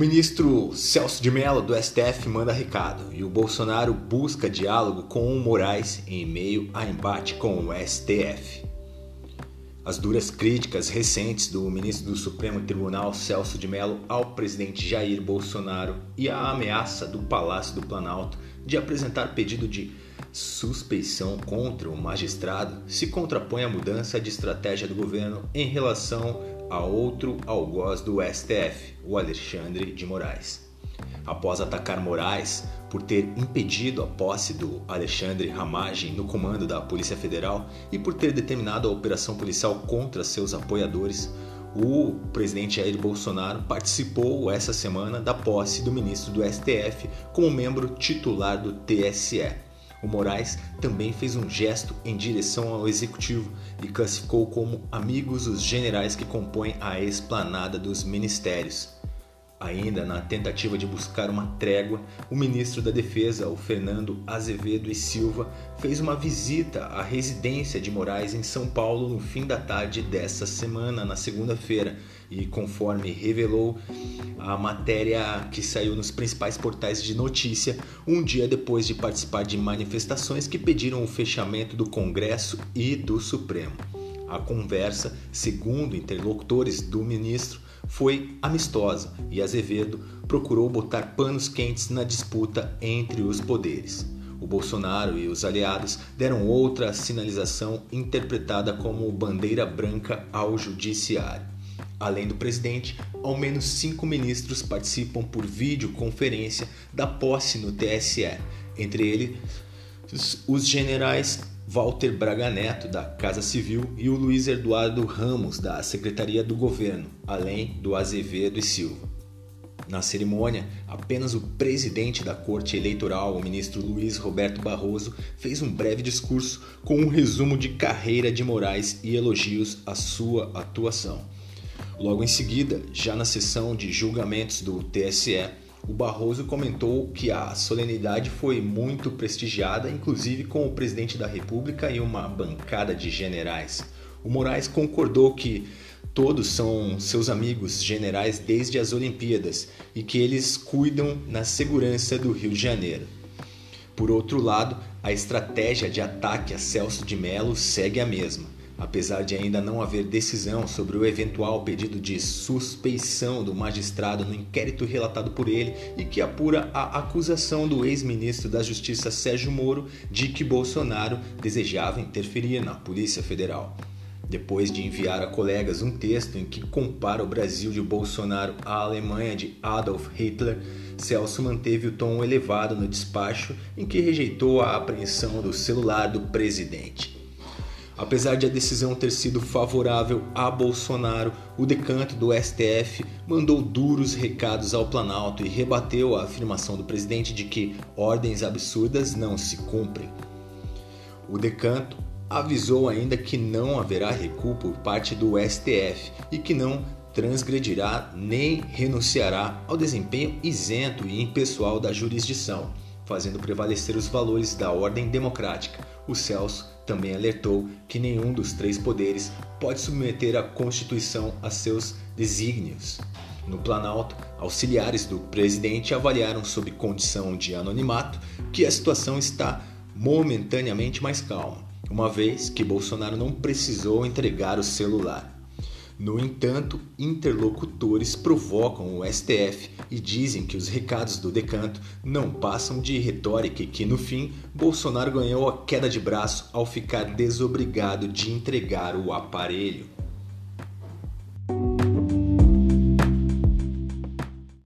ministro Celso de Mello do STF manda recado e o Bolsonaro busca diálogo com o Moraes em meio a embate com o STF. As duras críticas recentes do ministro do Supremo Tribunal Celso de Mello ao presidente Jair Bolsonaro e a ameaça do Palácio do Planalto de apresentar pedido de suspeição contra o magistrado se contrapõe à mudança de estratégia do governo em relação a outro algoz do STF, o Alexandre de Moraes. Após atacar Moraes por ter impedido a posse do Alexandre Ramagem no comando da Polícia Federal e por ter determinado a operação policial contra seus apoiadores, o presidente Jair Bolsonaro participou essa semana da posse do ministro do STF como membro titular do TSE. O Moraes também fez um gesto em direção ao executivo e classificou como amigos os generais que compõem a esplanada dos ministérios. Ainda na tentativa de buscar uma trégua, o ministro da Defesa, o Fernando Azevedo e Silva, fez uma visita à residência de Moraes em São Paulo no fim da tarde dessa semana, na segunda-feira, e conforme revelou a matéria que saiu nos principais portais de notícia, um dia depois de participar de manifestações que pediram o fechamento do Congresso e do Supremo. A conversa, segundo interlocutores do ministro, foi amistosa e Azevedo procurou botar panos quentes na disputa entre os poderes. O Bolsonaro e os aliados deram outra sinalização interpretada como bandeira branca ao judiciário. Além do presidente, ao menos cinco ministros participam por videoconferência da posse no TSE, entre eles os generais Walter Braga Neto, da Casa Civil, e o Luiz Eduardo Ramos, da Secretaria do Governo, além do Azevedo e Silva. Na cerimônia, apenas o presidente da Corte Eleitoral, o ministro Luiz Roberto Barroso, fez um breve discurso com um resumo de carreira de Moraes e elogios à sua atuação. Logo em seguida, já na sessão de julgamentos do TSE, o Barroso comentou que a solenidade foi muito prestigiada, inclusive com o presidente da República e uma bancada de generais. O Moraes concordou que todos são seus amigos generais desde as Olimpíadas e que eles cuidam na segurança do Rio de Janeiro. Por outro lado, a estratégia de ataque a Celso de Mello segue a mesma apesar de ainda não haver decisão sobre o eventual pedido de suspeição do magistrado no inquérito relatado por ele e que apura a acusação do ex-ministro da Justiça Sérgio Moro de que Bolsonaro desejava interferir na Polícia Federal. Depois de enviar a colegas um texto em que compara o Brasil de Bolsonaro à Alemanha de Adolf Hitler, Celso manteve o tom elevado no despacho em que rejeitou a apreensão do celular do presidente. Apesar de a decisão ter sido favorável a Bolsonaro, o decanto do STF mandou duros recados ao Planalto e rebateu a afirmação do presidente de que ordens absurdas não se cumprem. O decanto avisou ainda que não haverá recuo por parte do STF e que não transgredirá nem renunciará ao desempenho isento e impessoal da jurisdição, fazendo prevalecer os valores da ordem democrática. O Celso também alertou que nenhum dos três poderes pode submeter a Constituição a seus desígnios. No Planalto, auxiliares do presidente avaliaram, sob condição de anonimato, que a situação está momentaneamente mais calma, uma vez que Bolsonaro não precisou entregar o celular. No entanto, interlocutores provocam o STF e dizem que os recados do decanto não passam de retórica e que, no fim, Bolsonaro ganhou a queda de braço ao ficar desobrigado de entregar o aparelho.